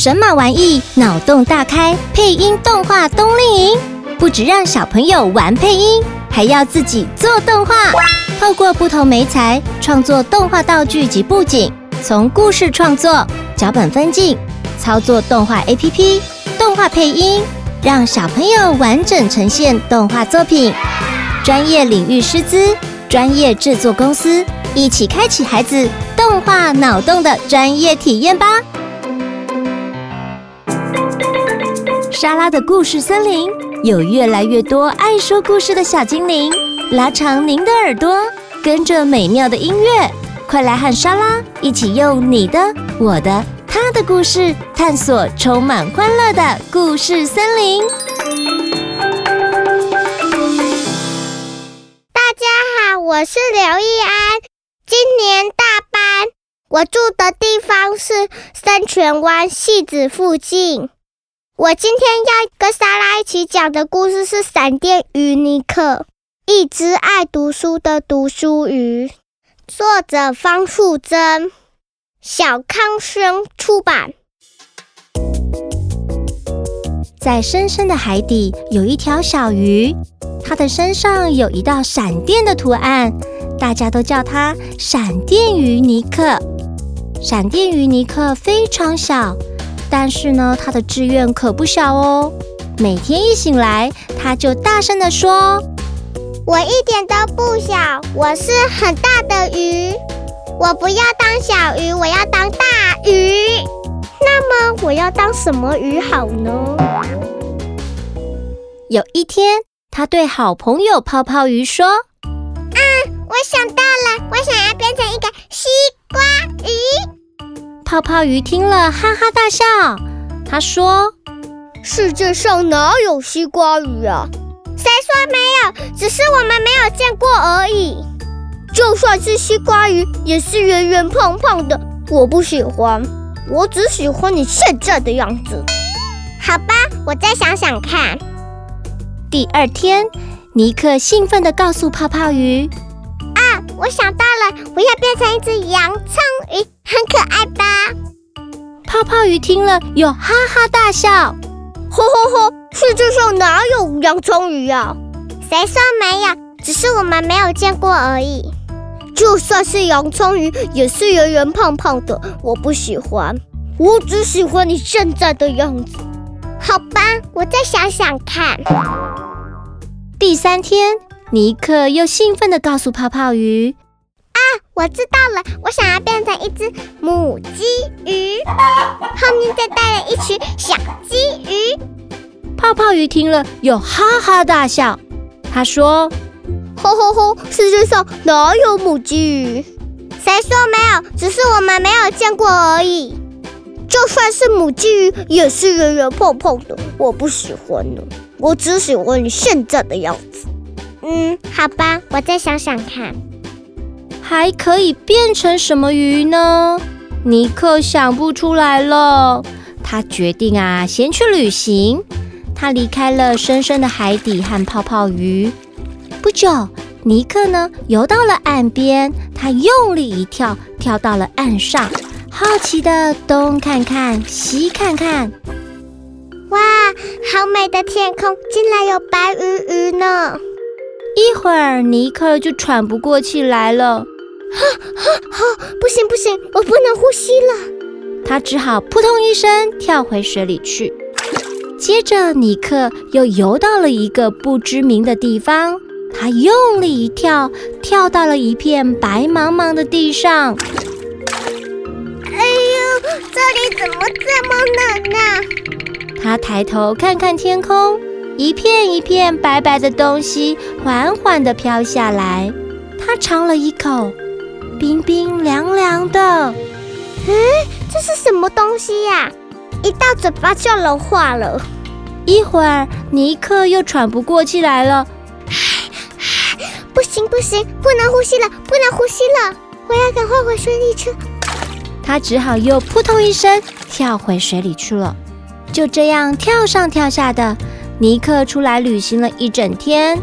神马玩意脑洞大开配音动画冬令营，不止让小朋友玩配音，还要自己做动画。透过不同媒材创作动画道具及布景，从故事创作、脚本分镜、操作动画 APP、动画配音，让小朋友完整呈现动画作品。专业领域师资、专业制作公司，一起开启孩子动画脑洞的专业体验吧！莎拉的故事森林有越来越多爱说故事的小精灵，拉长您的耳朵，跟着美妙的音乐，快来和莎拉一起用你的、我的、他的故事，探索充满欢乐的故事森林。大家好，我是刘易安，今年大班，我住的地方是深泉湾戏子附近。我今天要跟莎拉一起讲的故事是《闪电鱼尼克》，一只爱读书的读书鱼。作者方素珍，小康生出版。在深深的海底，有一条小鱼，它的身上有一道闪电的图案，大家都叫它闪电鱼尼克。闪电鱼尼克非常小。但是呢，他的志愿可不小哦。每天一醒来，他就大声地说：“我一点都不小，我是很大的鱼。我不要当小鱼，我要当大鱼。那么我要当什么鱼好呢？”有一天，他对好朋友泡泡鱼说：“啊，我想到了，我想要变成一个西瓜鱼。”泡泡鱼听了，哈哈大笑。他说：“世界上哪有西瓜鱼啊？谁说没有？只是我们没有见过而已。就算是西瓜鱼，也是圆圆胖胖的。我不喜欢，我只喜欢你现在的样子。好吧，我再想想看。”第二天，尼克兴奋地告诉泡泡鱼。啊我想到了，我要变成一只洋葱鱼？泡泡鱼听了又哈哈大笑，吼吼吼，世界上哪有洋葱鱼啊？谁说没有？只是我们没有见过而已。就算是洋葱鱼，也是圆圆胖胖的，我不喜欢，我只喜欢你现在的样子。好吧，我再想想看。第三天。尼克又兴奋地告诉泡泡鱼：“啊，我知道了，我想要变成一只母鸡鱼，后面再带了一群小鸡鱼。”泡泡鱼听了又哈哈大笑，他说：“吼吼吼，世界上哪有母鸡鱼？谁说没有？只是我们没有见过而已。就算是母鸡鱼，也是圆圆胖胖的，我不喜欢呢。我只喜欢你现在的样子。”嗯，好吧，我再想想看，还可以变成什么鱼呢？尼克想不出来了。他决定啊，先去旅行。他离开了深深的海底和泡泡鱼。不久，尼克呢游到了岸边，他用力一跳，跳到了岸上，好奇的东看看，西看看。哇，好美的天空，竟然有白鱼鱼呢！一会儿，尼克就喘不过气来了。哈哈哈！不行不行，我不能呼吸了。他只好扑通一声跳回水里去。接着，尼克又游到了一个不知名的地方。他用力一跳，跳到了一片白茫茫的地上。哎呦，这里怎么这么冷啊？他抬头看看天空。一片一片白白的东西缓缓地飘下来，他尝了一口，冰冰凉凉的。嗯，这是什么东西呀？一到嘴巴就融化了。一会儿，尼克又喘不过气来了。不行不行，不能呼吸了，不能呼吸了！我要赶快回水里去。他只好又扑通一声跳回水里去了。就这样跳上跳下的。尼克出来旅行了一整天，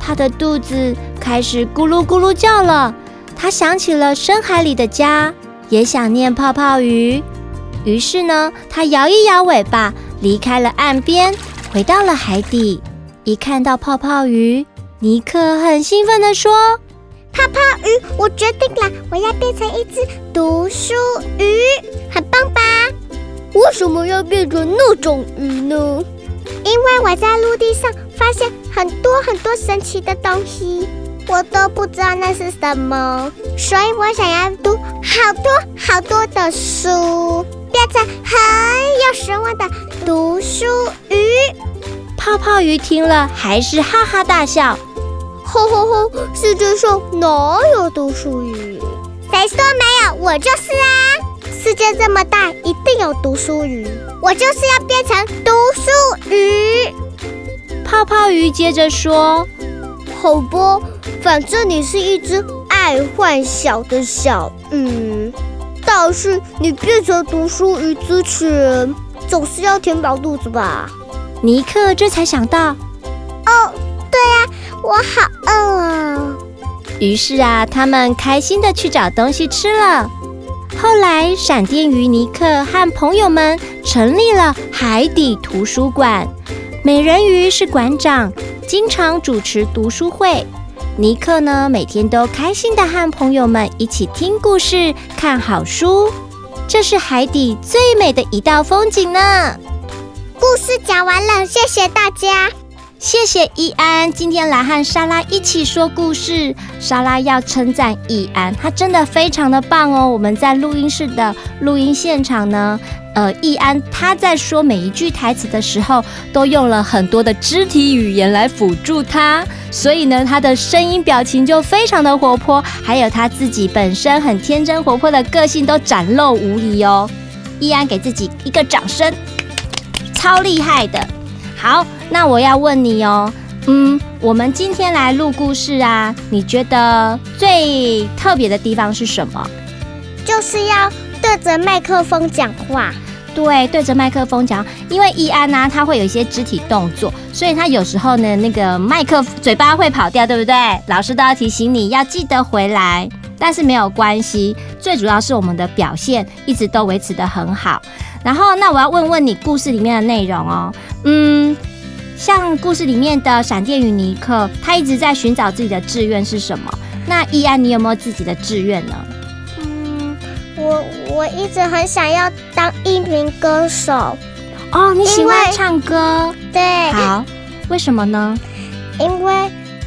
他的肚子开始咕噜咕噜叫了。他想起了深海里的家，也想念泡泡鱼。于是呢，他摇一摇尾巴，离开了岸边，回到了海底。一看到泡泡鱼，尼克很兴奋地说：“泡泡鱼，我决定了，我要变成一只读书鱼，很棒吧？为什么要变成那种鱼呢？因为我在陆地上发现很多很多神奇的东西，我都不知道那是什么，所以我想要读好多好多的书，变成很有学问的读书鱼。”泡泡鱼听了，还是哈哈大笑。吼吼吼！世界上哪有读书鱼？谁说没有？我就是啊！世界这么大，一定有读书鱼。我就是要变成读书鱼。泡泡鱼接着说：“好吧，反正你是一只爱幻想的小鱼，但是你变成读书鱼之前，总是要填饱肚子吧。”尼克这才想到，哦，对呀，我好饿啊！于是啊，他们开心的去找东西吃了。后来，闪电鱼尼克和朋友们成立了海底图书馆，美人鱼是馆长，经常主持读书会。尼克呢，每天都开心的和朋友们一起听故事、看好书。这是海底最美的一道风景呢。故事讲完了，谢谢大家。谢谢易安，今天来和莎拉一起说故事。莎拉要称赞易安，他真的非常的棒哦。我们在录音室的录音现场呢，呃，易安他在说每一句台词的时候，都用了很多的肢体语言来辅助他，所以呢，他的声音表情就非常的活泼，还有他自己本身很天真活泼的个性都展露无遗哦。易安给自己一个掌声。超厉害的，好，那我要问你哦，嗯，我们今天来录故事啊，你觉得最特别的地方是什么？就是要对着麦克风讲话。对，对着麦克风讲，因为易安呢、啊，他会有一些肢体动作，所以他有时候呢，那个麦克嘴巴会跑掉，对不对？老师都要提醒你要记得回来，但是没有关系，最主要是我们的表现一直都维持的很好。然后，那我要问问你故事里面的内容哦。嗯，像故事里面的闪电与尼克，他一直在寻找自己的志愿是什么？那易安，你有没有自己的志愿呢？嗯，我我一直很想要当一名歌手。哦，你喜欢唱歌？对。好，为什么呢？因为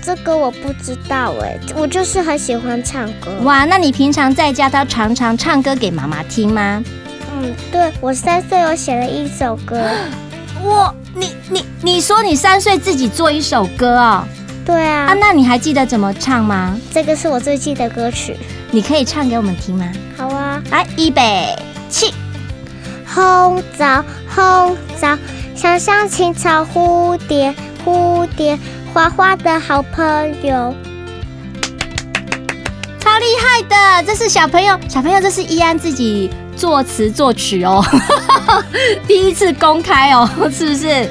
这个我不知道哎，我就是很喜欢唱歌。哇，那你平常在家都常常唱歌给妈妈听吗？嗯，对，我三岁有写了一首歌。我，你你你说你三岁自己做一首歌哦？对啊。啊，那你还记得怎么唱吗？这个是我最记得歌曲，你可以唱给我们听吗？好啊。来，预备起。红枣红枣，香香青草蝴蝶蝴蝶，花花的好朋友。超厉害的，这是小朋友，小朋友，这是依安自己。作词作曲哦，第一次公开哦，是不是？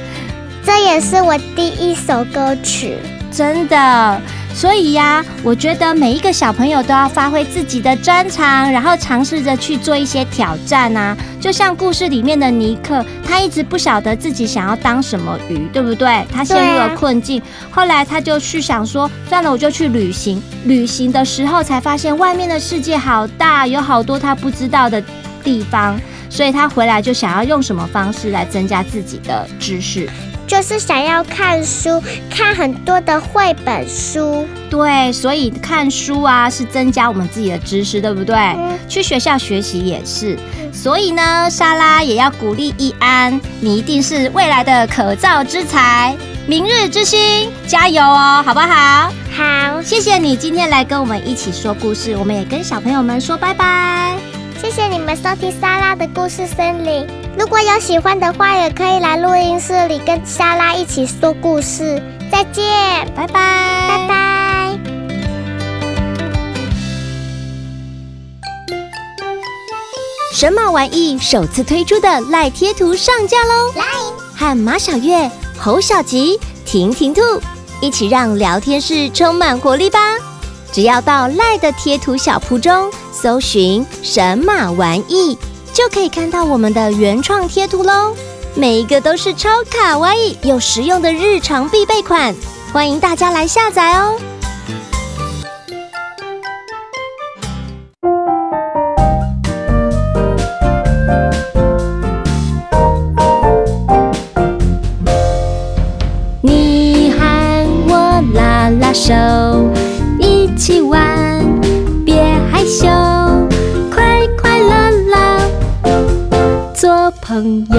这也是我第一首歌曲，真的。所以呀，我觉得每一个小朋友都要发挥自己的专长，然后尝试着去做一些挑战啊。就像故事里面的尼克，他一直不晓得自己想要当什么鱼，对不对？他陷入了困境，后来他就去想说，算了，我就去旅行。旅行的时候才发现，外面的世界好大，有好多他不知道的地方，所以他回来就想要用什么方式来增加自己的知识，就是想要看书，看很多的绘本书。对，所以看书啊是增加我们自己的知识，对不对？嗯。去学校学习也是。所以呢，莎拉也要鼓励易安，你一定是未来的可造之才，明日之星，加油哦，好不好？好，谢谢你今天来跟我们一起说故事，我们也跟小朋友们说拜拜。谢谢你们收听莎拉的故事森林。如果有喜欢的话，也可以来录音室里跟莎拉一起说故事。再见，拜拜，拜拜。神马玩意首次推出的赖贴图上架喽！来，和马小月、侯小吉、婷婷兔一起让聊天室充满活力吧！只要到赖的贴图小铺中。搜寻神马玩意，就可以看到我们的原创贴图喽。每一个都是超卡哇伊又实用的日常必备款，欢迎大家来下载哦。做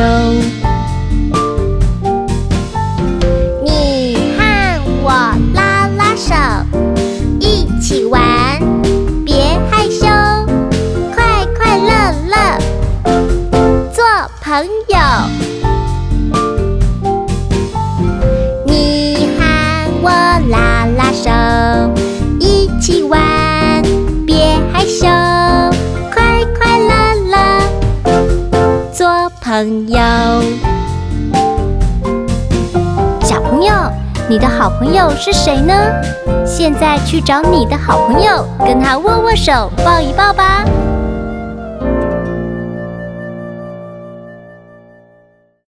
朋友，小朋友，你的好朋友是谁呢？现在去找你的好朋友，跟他握握手，抱一抱吧。